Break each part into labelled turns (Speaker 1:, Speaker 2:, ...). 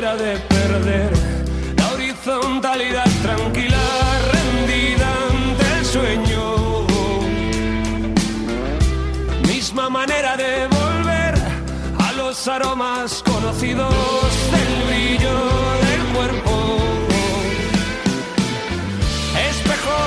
Speaker 1: manera de perder la horizontalidad tranquila, rendida ante el sueño. Misma manera de volver a los aromas conocidos del brillo del cuerpo. Espejo.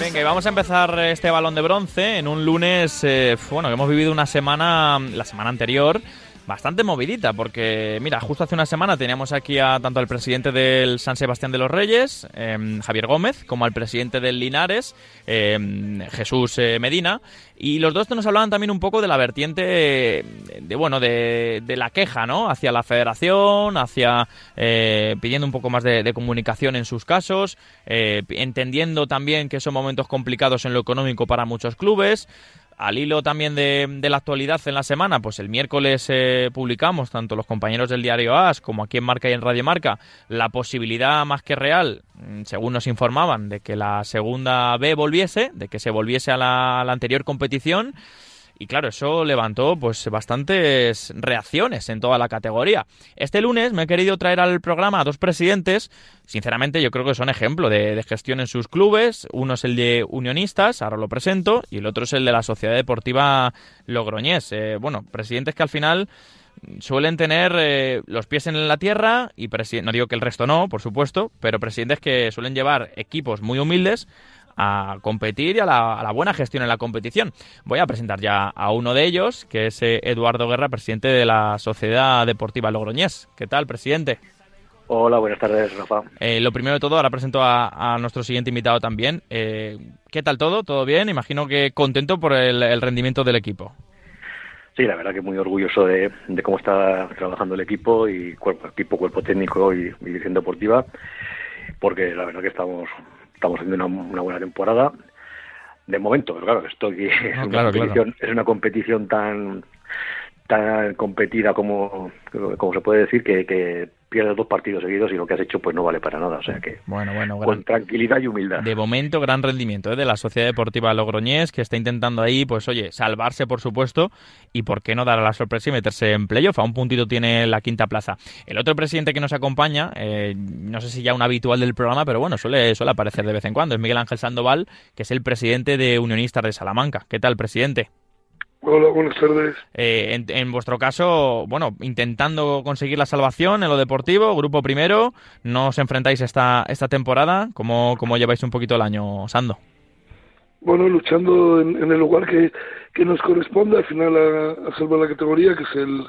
Speaker 2: Venga, y vamos a empezar este balón de bronce en un lunes, eh, bueno, que hemos vivido una semana, la semana anterior, bastante movidita, porque mira, justo hace una semana teníamos aquí a tanto al presidente del San Sebastián de los Reyes, eh, Javier Gómez, como al presidente del Linares, eh, Jesús Medina, y los dos nos hablaban también un poco de la vertiente de, bueno, de, de, la queja, ¿no? Hacia la federación, hacia eh, pidiendo un poco más de, de, comunicación en sus casos, eh, entendiendo también que son momentos complicados en lo económico para muchos clubes al hilo también de, la actualidad en la semana, pues el miércoles eh, publicamos, tanto los compañeros del diario AS como aquí en Marca y en Radio Marca, la posibilidad más que real, mm, según nos informaban, de que la segunda B volviese, de que se volviese a la anterior competición. Y claro, eso levantó pues bastantes reacciones en toda la categoría. Este lunes me he querido traer al programa a dos presidentes, sinceramente yo creo que son ejemplo de, gestión en sus clubes. Uno es el de Unionistas, ahora lo presento, y el otro es el de la Sociedad Deportiva Logroñés. Eh, bueno, presidentes que al final suelen tener eh, los pies en la tierra y no digo que el resto no, por supuesto, pero presidentes que suelen llevar equipos muy humildes a competir y a la, a la, buena gestión en la competición. Voy a presentar ya a uno de ellos, que es eh, Eduardo Guerra, presidente de la Sociedad Deportiva Logroñés. ¿Qué tal, presidente?
Speaker 3: Hola, buenas tardes, Rafa.
Speaker 2: Eh, lo primero de todo, ahora presento a, a nuestro siguiente invitado también. Eh, ¿Qué tal todo? ¿Todo bien? Imagino que contento por el, el rendimiento del equipo.
Speaker 3: Sí, la verdad que muy orgulloso de, de, cómo está trabajando el equipo y cuerpo, equipo, cuerpo técnico y, y dirección deportiva, porque la verdad que estamos estamos haciendo una, una, buena temporada de momento, pero claro, esto aquí es, una
Speaker 2: claro,
Speaker 3: competición,
Speaker 2: claro.
Speaker 3: es una competición tan tan competida como, como se puede decir que, que pierdes dos partidos seguidos y lo que has hecho pues no vale para nada, o sea que
Speaker 2: bueno, bueno,
Speaker 3: con tranquilidad y humildad.
Speaker 2: De momento gran rendimiento ¿eh? de la Sociedad Deportiva Logroñés que está intentando ahí pues oye, salvarse por supuesto y por qué no dar a la sorpresa y meterse en playoff, a un puntito tiene la quinta plaza. El otro presidente que nos acompaña, eh, no sé si ya un habitual del programa, pero bueno, suele, suele aparecer de vez en cuando, es Miguel Ángel Sandoval, que es el presidente de Unionistas de Salamanca. ¿Qué tal, presidente?
Speaker 4: Hola, buenas tardes.
Speaker 2: Eh, en, en, vuestro caso, bueno, intentando conseguir la salvación en lo deportivo, grupo primero, ¿no os enfrentáis esta, esta temporada? ¿Cómo, ¿Cómo lleváis un poquito el año, Sando?
Speaker 4: Bueno, luchando en, en el lugar que, que, nos corresponde, al final a, a, salvar la categoría, que es el,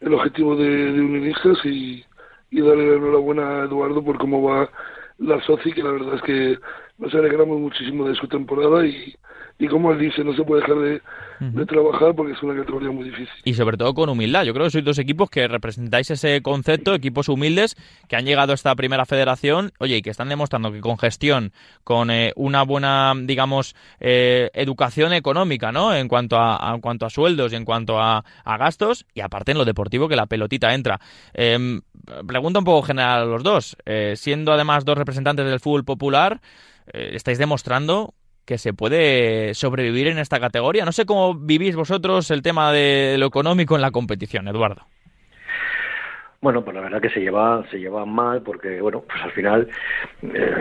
Speaker 4: el objetivo de, de Unionistas, y, y darle la enhorabuena a Eduardo por cómo va la SOCI, que la verdad es que nos alegramos muchísimo de su temporada y, y como él dice, no se puede dejar de, de, trabajar porque es una categoría muy difícil.
Speaker 2: Y sobre todo con humildad. Yo creo que sois dos equipos que representáis ese concepto, equipos humildes que han llegado a esta primera federación, oye, y que están demostrando que con gestión, con eh, una buena, digamos, eh, educación económica, ¿no? En cuanto a, a, en cuanto a sueldos y en cuanto a, a, gastos, y aparte en lo deportivo que la pelotita entra. Eh, pregunta un poco general a los dos. Eh, siendo además dos representantes del fútbol popular, estáis demostrando que se puede sobrevivir en esta categoría. No sé cómo vivís vosotros el tema de lo económico en la competición, Eduardo.
Speaker 3: Bueno, pues la verdad que se lleva se lleva mal porque bueno, pues al final eh,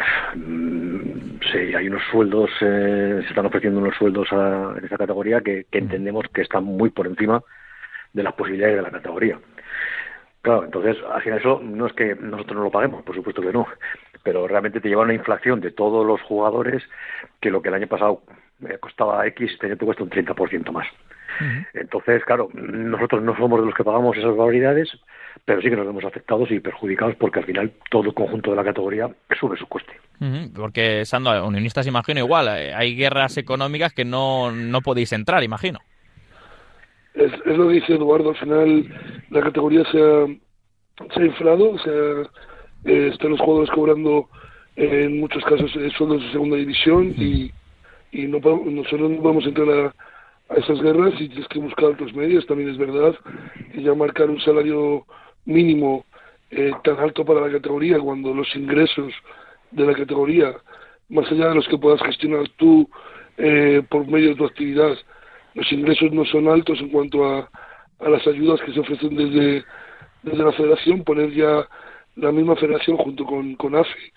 Speaker 3: sí, hay unos sueldos eh, se están ofreciendo unos sueldos a, en esta categoría que, que entendemos que están muy por encima de las posibilidades de la categoría. Claro, entonces al final eso no es que nosotros no lo paguemos, por supuesto que no, pero realmente te lleva una inflación de todos los jugadores que lo que el año pasado costaba X, este año te cuesta un 30% más. Uh -huh. Entonces, claro, nosotros no somos de los que pagamos esas barbaridades, pero sí que nos vemos afectados y perjudicados porque al final todo el conjunto de la categoría sube su coste.
Speaker 2: Uh -huh. Porque, Sando, unionistas imagino igual, eh, hay guerras económicas que no, no podéis entrar, imagino.
Speaker 4: Es, es, lo que dice Eduardo, al final la categoría se ha, se ha inflado, o sea, eh, están los jugadores cobrando eh, en muchos casos eh, sueldos de segunda división y, y no nosotros no podemos entrar a, a, esas guerras y tienes que buscar otros medios, también es verdad que ya marcar un salario mínimo eh, tan alto para la categoría cuando los ingresos de la categoría, más allá de los que puedas gestionar tú eh, por medio de tu actividad, los ingresos no son altos en cuanto a, a las ayudas que se ofrecen desde, desde la federación, poner ya la misma federación junto con, con AFE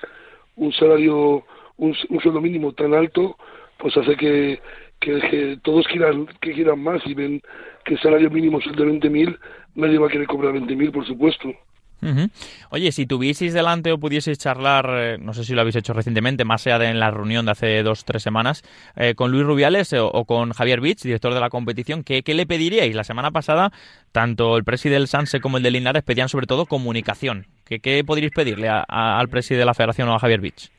Speaker 4: un salario, un, sueldo mínimo tan alto, pues hace que, que, todos quieran, que quieran más y ven que el salario mínimo es de 20.000, nadie va a querer cobrar 20.000, por supuesto.
Speaker 2: Oye, si tuvieseis delante o pudieseis charlar, eh, no sé si lo habéis hecho recientemente, más allá de en la reunión de hace dos tres semanas, eh, con Luis Rubiales eh, o, con Javier Bich, director de la competición, ¿qué, le pediríais? La semana pasada, tanto el presidente del Sanse como el de Linares pedían sobre todo comunicación. ¿Qué, qué podríais pedirle al presidente de la federación o a Javier Bich?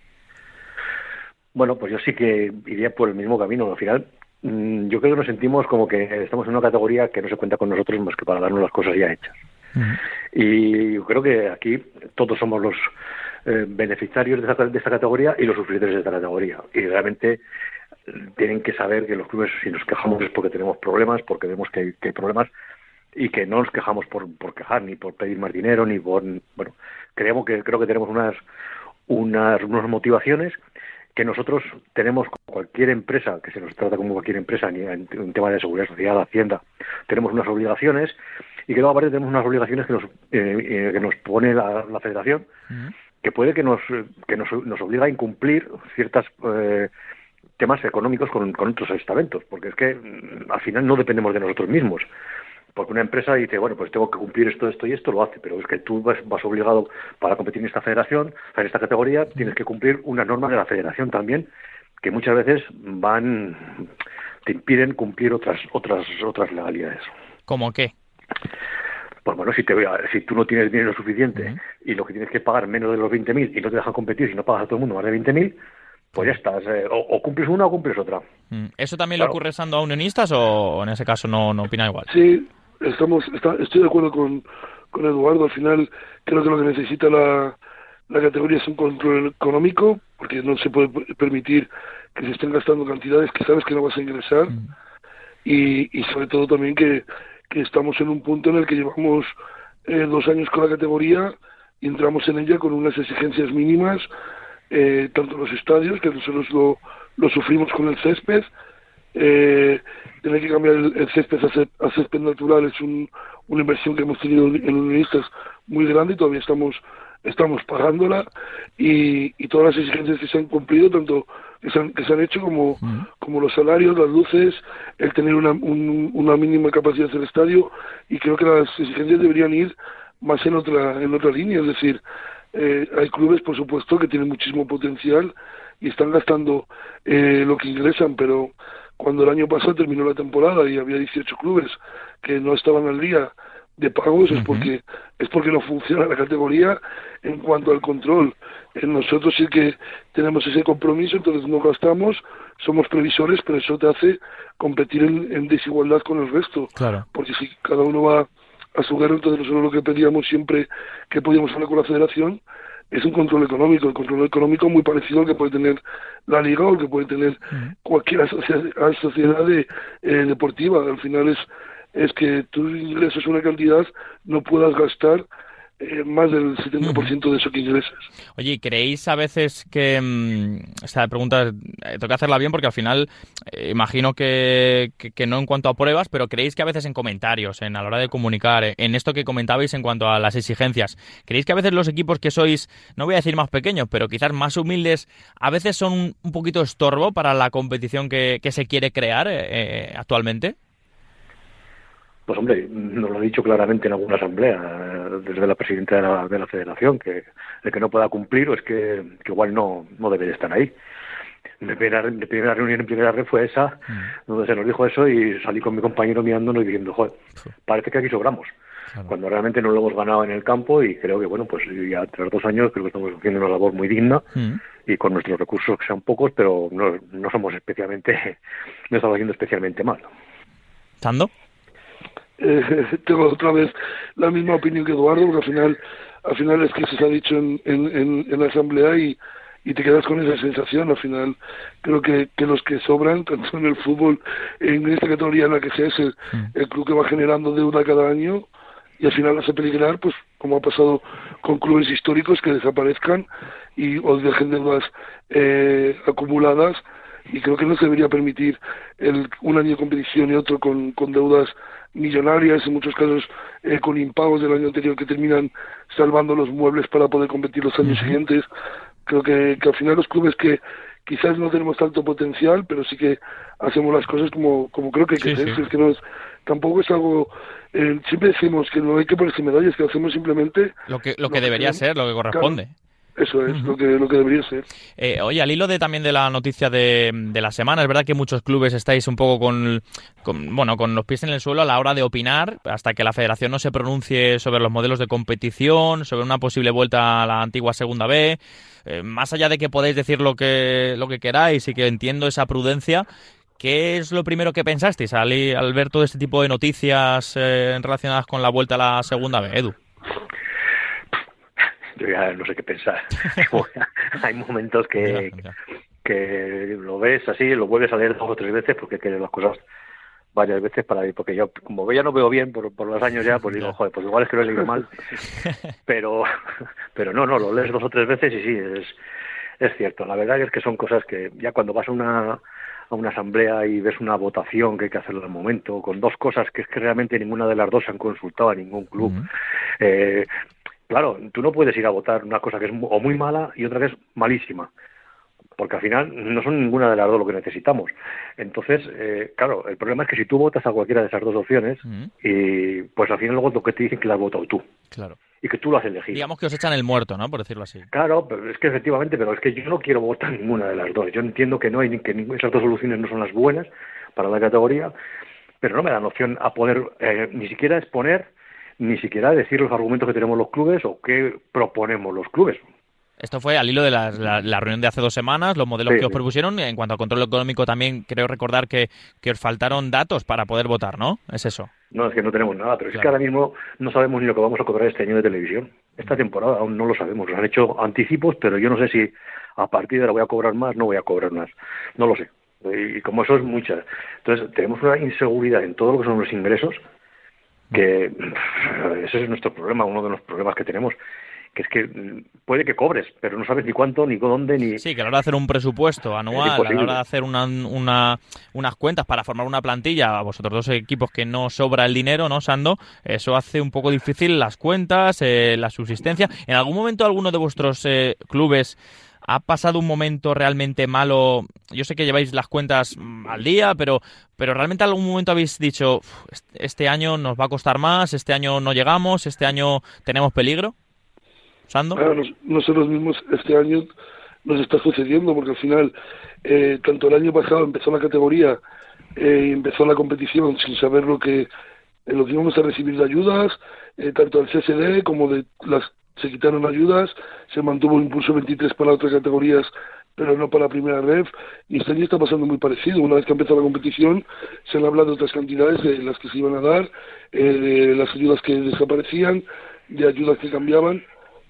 Speaker 3: Bueno, pues yo sí que iría por el mismo camino. Al final, mm, yo creo que nos sentimos como que estamos en una categoría que no se cuenta con nosotros más que para darnos las cosas ya hechas. Y yo creo que aquí todos somos los eh, beneficiarios de esta, de esta categoría y los sufridores de esta categoría. Y realmente eh, tienen que saber que los clubes, si nos quejamos es porque tenemos problemas, porque vemos que hay, problemas y que no nos quejamos por, por quejar, ni por pedir más dinero, ni por. Bueno, creemos que, creo que tenemos unas, unas, unas motivaciones que nosotros tenemos cualquier empresa, que se nos trata como cualquier empresa, en un tema de seguridad social, hacienda, tenemos unas obligaciones y que luego aparte tenemos unas obligaciones que nos, eh, eh, que nos pone la, Federación, que puede que nos, que nos, nos obliga a incumplir ciertos eh, temas económicos con, con otros estamentos, porque es que mm, al final no dependemos de nosotros mismos porque una empresa dice, bueno, pues tengo que cumplir esto, esto y esto, lo hace, pero es que tú vas, vas obligado para competir en esta federación, en esta categoría, tienes que cumplir unas normas de la federación también, que muchas veces van, te impiden cumplir otras, otras, otras legalidades.
Speaker 2: ¿Cómo qué?
Speaker 3: Pues bueno, si, te, si tú no tienes dinero suficiente y lo que tienes que pagar menos de los 20.000 y no te dejan competir si no pagas a todo el mundo más de 20.000, pues ya estás. Eh, o, cumples una o cumples otra.
Speaker 2: Mm. ¿Eso también le ocurre estando a unionistas o en ese caso no, no opina igual?
Speaker 4: Sí, estamos, estoy de acuerdo con, con Eduardo. Al final creo que lo que necesita la, la categoría es un control económico, porque no se puede permitir que se estén gastando cantidades que sabes que no vas a ingresar. Mm. Y, y sobre todo también que que estamos en un punto en el que llevamos eh, dos años con la categoría y entramos en ella con unas exigencias mínimas, eh, tanto en los estadios, que nosotros lo, lo sufrimos con el césped, eh, tener que cambiar el, césped a, césped natural es un, una inversión que hemos tenido en unionistas muy grande y todavía estamos estamos pagándola. Y, y todas las exigencias que se han cumplido, tanto que se han, que se han hecho como, como los salarios, las luces, el tener una, una mínima capacidad del estadio y creo que las exigencias deberían ir más en otra, en otra línea, es decir, eh, hay clubes, por supuesto, que tienen muchísimo potencial y están gastando eh, lo que ingresan, pero cuando el año pasado terminó la temporada y había 18 clubes que no estaban al día de pagos es porque es porque no funciona la categoría en cuanto al control. Nosotros sí que tenemos ese compromiso, entonces no gastamos, somos previsores, pero eso te hace competir en, desigualdad con el resto.
Speaker 2: Claro.
Speaker 4: Porque si cada uno va a su guerra, entonces nosotros lo que pedíamos siempre que podíamos hablar con la federación es un control económico, el control económico muy parecido al que puede tener la liga o el que puede tener cualquier asociación de, eh, deportiva. Al final es es que tú ingresas una cantidad, no puedas gastar eh, más del 70% de eso que ingresas.
Speaker 2: Oye, ¿creéis a veces que... Mm, esta pregunta eh, tengo que hacerla bien porque al final eh, imagino que, que, no en cuanto a pruebas, pero ¿creéis que a veces en comentarios, en a la hora de comunicar, en esto que comentabais en cuanto a las exigencias, ¿creéis que a veces los equipos que sois, no voy a decir más pequeños, pero quizás más humildes, a veces son un, poquito estorbo para la competición que, que se quiere crear actualmente?
Speaker 3: Pues hombre, nos lo ha dicho claramente en alguna asamblea, desde la presidenta de la, federación, que el que no pueda cumplir o es que, igual no, no debe de estar ahí. Mi primera, primera reunión en primera red fue esa, mm. donde se nos dijo eso y salí con mi compañero mirándonos y diciendo, joder, parece que aquí sobramos. Cuando realmente no lo hemos ganado en el campo y creo que, bueno, pues ya tras dos años creo que estamos haciendo una labor muy digna mm. y con nuestros recursos que sean pocos, pero no, no somos especialmente, no estamos haciendo especialmente mal.
Speaker 2: ¿Tando?
Speaker 4: Eh, tengo otra vez la misma opinión que Eduardo, porque al final, al final es que se ha dicho en, en, en, la asamblea y, y te quedas con esa sensación. Al final, creo que, que los que sobran, tanto en el fútbol, en esta categoría en la que sea, es el, mm. el club que va generando deuda cada año y al final hace peligrar, pues como ha pasado con clubes históricos que desaparezcan y o dejen deudas eh, acumuladas y creo que no se debería permitir el, un año de competición y otro con, con deudas millonarias, en muchos casos eh, con impagos del año anterior que terminan salvando los muebles para poder competir los años siguientes. Creo que, que al final los clubes que quizás no tenemos tanto potencial, pero sí que hacemos las cosas como, como creo que hay que hacer. Es que no es, tampoco es algo eh, siempre decimos que no hay que ponerse medallas, que hacemos simplemente
Speaker 2: lo que lo que debería ser, lo que corresponde.
Speaker 4: Eso es lo, que, lo que debería ser.
Speaker 2: Eh, oye, al hilo de también de la noticia de, de, la semana, es verdad que muchos clubes estáis un poco con, bueno, con los pies en el suelo a la hora de opinar, hasta que la federación no se pronuncie sobre los modelos de competición, sobre una posible vuelta a la antigua Segunda B. Eh, más allá de que podéis decir lo que, lo que queráis y que entiendo esa prudencia, ¿Qué es lo primero que pensasteis al, al ver todo este tipo de noticias eh, relacionadas con la vuelta a la segunda B, Edu?
Speaker 3: Yo ya no sé qué pensar. Hay momentos que, que lo ves así, lo vuelves a leer dos o tres veces porque quieres las cosas varias veces para ir, porque yo como ya no veo bien por, por los años ya, pues digo, joder, pues igual es que lo he leído mal, pero pero no, no, lo lees dos o tres veces y sí, es, es cierto. La verdad es que son cosas que ya cuando vas a una a una asamblea y ves una votación que hay que hacerlo al momento, con dos cosas que es que realmente ninguna de las dos han consultado a ningún club. eh, claro, tú no puedes ir a votar una cosa que es o muy mala y otra que es malísima porque al final no son ninguna de las dos lo que necesitamos. Entonces, eh, claro, el problema es que si tú votas a cualquiera de esas dos opciones, y pues al final luego lo que te dicen que la has votado tú.
Speaker 2: Claro
Speaker 3: y que tú lo has elegido.
Speaker 2: Digamos que os echan el muerto, ¿no? Por decirlo así.
Speaker 3: Claro, pero es que efectivamente, pero es que yo no quiero votar ninguna de las dos. Yo entiendo que no hay que esas dos soluciones no son las buenas para la categoría, pero no me dan opción a poder eh, ni siquiera exponer, ni siquiera decir los argumentos que tenemos los clubes o qué proponemos los clubes.
Speaker 2: Esto fue al hilo de la, reunión de hace dos semanas, los modelos que os propusieron. En cuanto al control económico, también creo recordar que, que os faltaron datos para poder votar, ¿no? Es eso.
Speaker 3: No, es que no tenemos nada, pero es que ahora mismo no sabemos ni lo que vamos a cobrar este año de televisión. Esta temporada aún no lo sabemos. Nos han hecho anticipos, pero yo no sé si a partir de ahora voy a cobrar más, no voy a cobrar más. No lo sé. Y como eso es mucha. Entonces, tenemos una inseguridad en todo lo que son los ingresos, que ese es nuestro problema, uno de los problemas que tenemos que es que mm, puede que cobres, pero no sabes ni cuánto, ni dónde, ni...
Speaker 2: Sí, que a la hora de hacer un presupuesto anual, a la hora de hacer una, una, unas cuentas para formar una plantilla, a vosotros dos equipos que no sobra el dinero, ¿no, Sando? Eso hace un poco difícil las cuentas, eh, la subsistencia. ¿En algún momento alguno de vuestros eh, clubes ha pasado un momento realmente malo? Yo sé que lleváis las cuentas mm, al día, pero, pero realmente en algún momento habéis dicho, este año nos va a costar más, este año no llegamos, este año tenemos peligro? ¿Sando?
Speaker 4: nosotros mismos este año nos está sucediendo porque al final, eh, tanto el año pasado empezó la categoría eh, empezó la competición sin saber lo que, eh, lo que íbamos a recibir de ayudas, eh, tanto al CSD como de las se quitaron ayudas, se mantuvo un impulso 23 para otras categorías, pero no para la primera ref, y este año está pasando muy parecido. Una vez que empezó la competición, se han hablado de otras cantidades de las que se iban a dar, de las ayudas que desaparecían, de ayudas que cambiaban,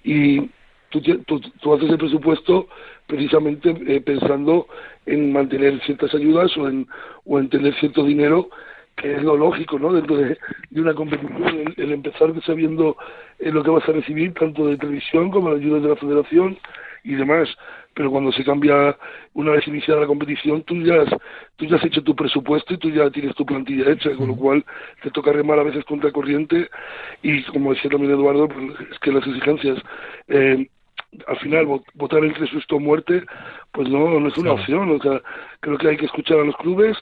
Speaker 4: y tú, tú, haces el presupuesto precisamente eh, pensando en mantener ciertas ayudas o en, o en tener cierto dinero que es lo lógico, ¿no? Dentro de, una competición, el, empezar sabiendo eh, lo que vas a recibir, tanto de televisión como de ayudas de la federación y demás. Pero cuando se cambia una vez iniciada la competición tú ya has, tú ya has hecho tu presupuesto y tú ya tienes tu plantilla hecha con lo cual te toca remar a veces contra corriente y como decía también Eduardo pues, es que las exigencias eh, al final votar entre susto o muerte pues no no es una opción. O sea creo que hay que escuchar a los clubes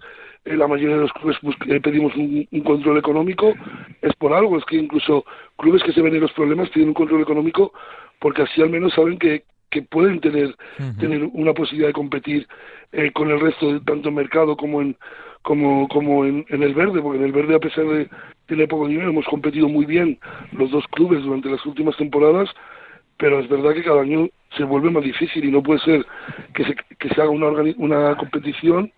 Speaker 4: eh, la mayoría de los clubes pues, pedimos un, un, control económico es por algo es que incluso clubes que se ven en los problemas tienen un control económico porque así al menos saben que, que pueden tener, tener una posibilidad de competir eh, con el resto, de, tanto en mercado como en como, como en, el verde, porque en el verde, a pesar de tener poco dinero, hemos competido muy bien los dos clubes durante las últimas temporadas, pero es verdad que cada año se vuelve más difícil y no puede ser que se, que se haga una, una competición,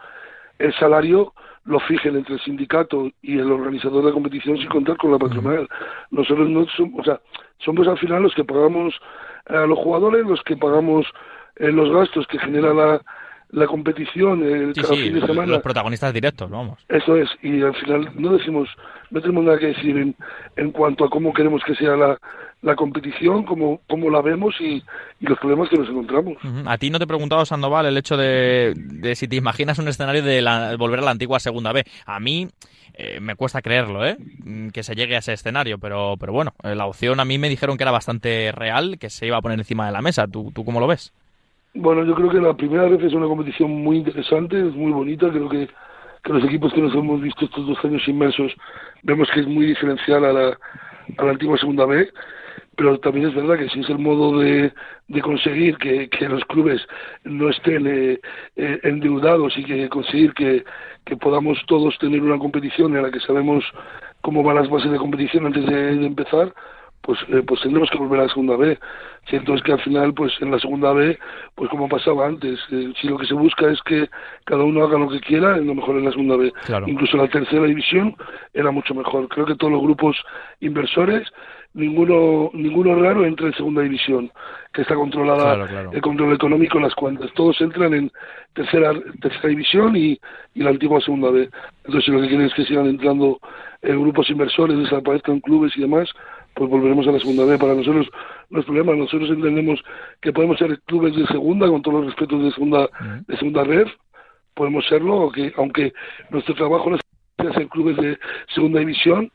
Speaker 4: el salario lo fijen entre el sindicato y el organizador de la competición sin contar con la patronal. Nosotros no somos, o sea, somos al final los que pagamos a los jugadores, los que pagamos eh, los gastos que genera la, la competición el cada fin de semana.
Speaker 2: Los protagonistas directos, vamos.
Speaker 4: Eso es, y al final no decimos, no tenemos nada que decir en, en cuanto a cómo queremos que sea la, la competición, cómo, cómo la vemos y, los problemas que nos encontramos.
Speaker 2: A ti no te he preguntado, Sandoval, el hecho de, de si te imaginas un escenario de la, volver a la antigua Segunda B. A mí eh, me cuesta creerlo, ¿eh? Mm, que se llegue a ese escenario, pero, pero bueno, eh, la opción a mí me dijeron que era bastante real, que se iba a poner encima de la mesa. ¿Tú, tú cómo lo ves?
Speaker 4: Bueno, yo creo que la primera vez es una competición muy interesante, es muy bonita, creo que, que los equipos que nos hemos visto estos dos años inmersos vemos que es muy diferencial a la, a la antigua Segunda B pero también es verdad que si es el modo de, de conseguir que, que los clubes no estén eh, eh, endeudados y que conseguir que, que podamos todos tener una competición en la que sabemos cómo van las bases de competición antes de, empezar, pues, eh, pues tendremos que volver a la segunda B. Cierto es que al final, pues en la segunda B, pues como pasaba antes, si lo que se busca es que cada uno haga lo que quiera, es lo mejor en la segunda B. Incluso la tercera división era mucho mejor. Creo que todos los grupos inversores ninguno ninguno raro entra en segunda división, que está controlada el control económico en las cuentas. Todos entran en tercera tercera división y, y la antigua segunda B. Entonces, lo que quieren es que sigan entrando eh, grupos inversores, desaparezcan clubes y demás, pues volveremos a la segunda B. Para nosotros los problemas, nosotros entendemos que podemos ser clubes de segunda, con todos los respetos de segunda, de segunda red, podemos serlo, que, aunque nuestro trabajo no es ser clubes de segunda división,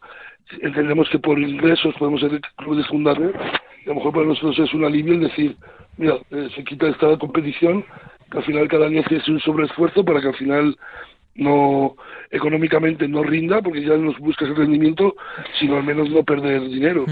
Speaker 4: entendemos que por ingresos podemos ser clubes de segunda red. Y a lo mejor para nosotros es un alivio el decir, mira, eh, se quita esta competición, que al final cada año hace un sobreesfuerzo para que al final no económicamente no rinda porque ya no buscas el rendimiento sino al menos no perder dinero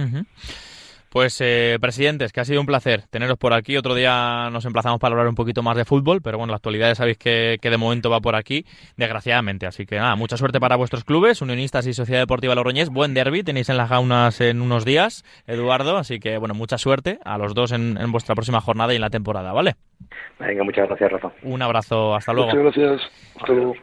Speaker 2: pues, eh, presidentes, que ha sido un placer teneros por aquí. Otro día nos emplazamos para hablar un poquito más de fútbol, pero bueno, la actualidad ya sabéis que, de momento va por aquí, desgraciadamente. Así que nada, mucha suerte para vuestros clubes, Unionistas y Sociedad Deportiva Logroñés. Buen derby, tenéis en las jaunas en unos días, Eduardo. Así que bueno, mucha suerte a los dos en, en vuestra próxima jornada y en la temporada, ¿vale?
Speaker 3: Venga, muchas gracias, Rafa.
Speaker 2: Un abrazo, hasta luego.
Speaker 4: Muchas gracias. Hasta luego.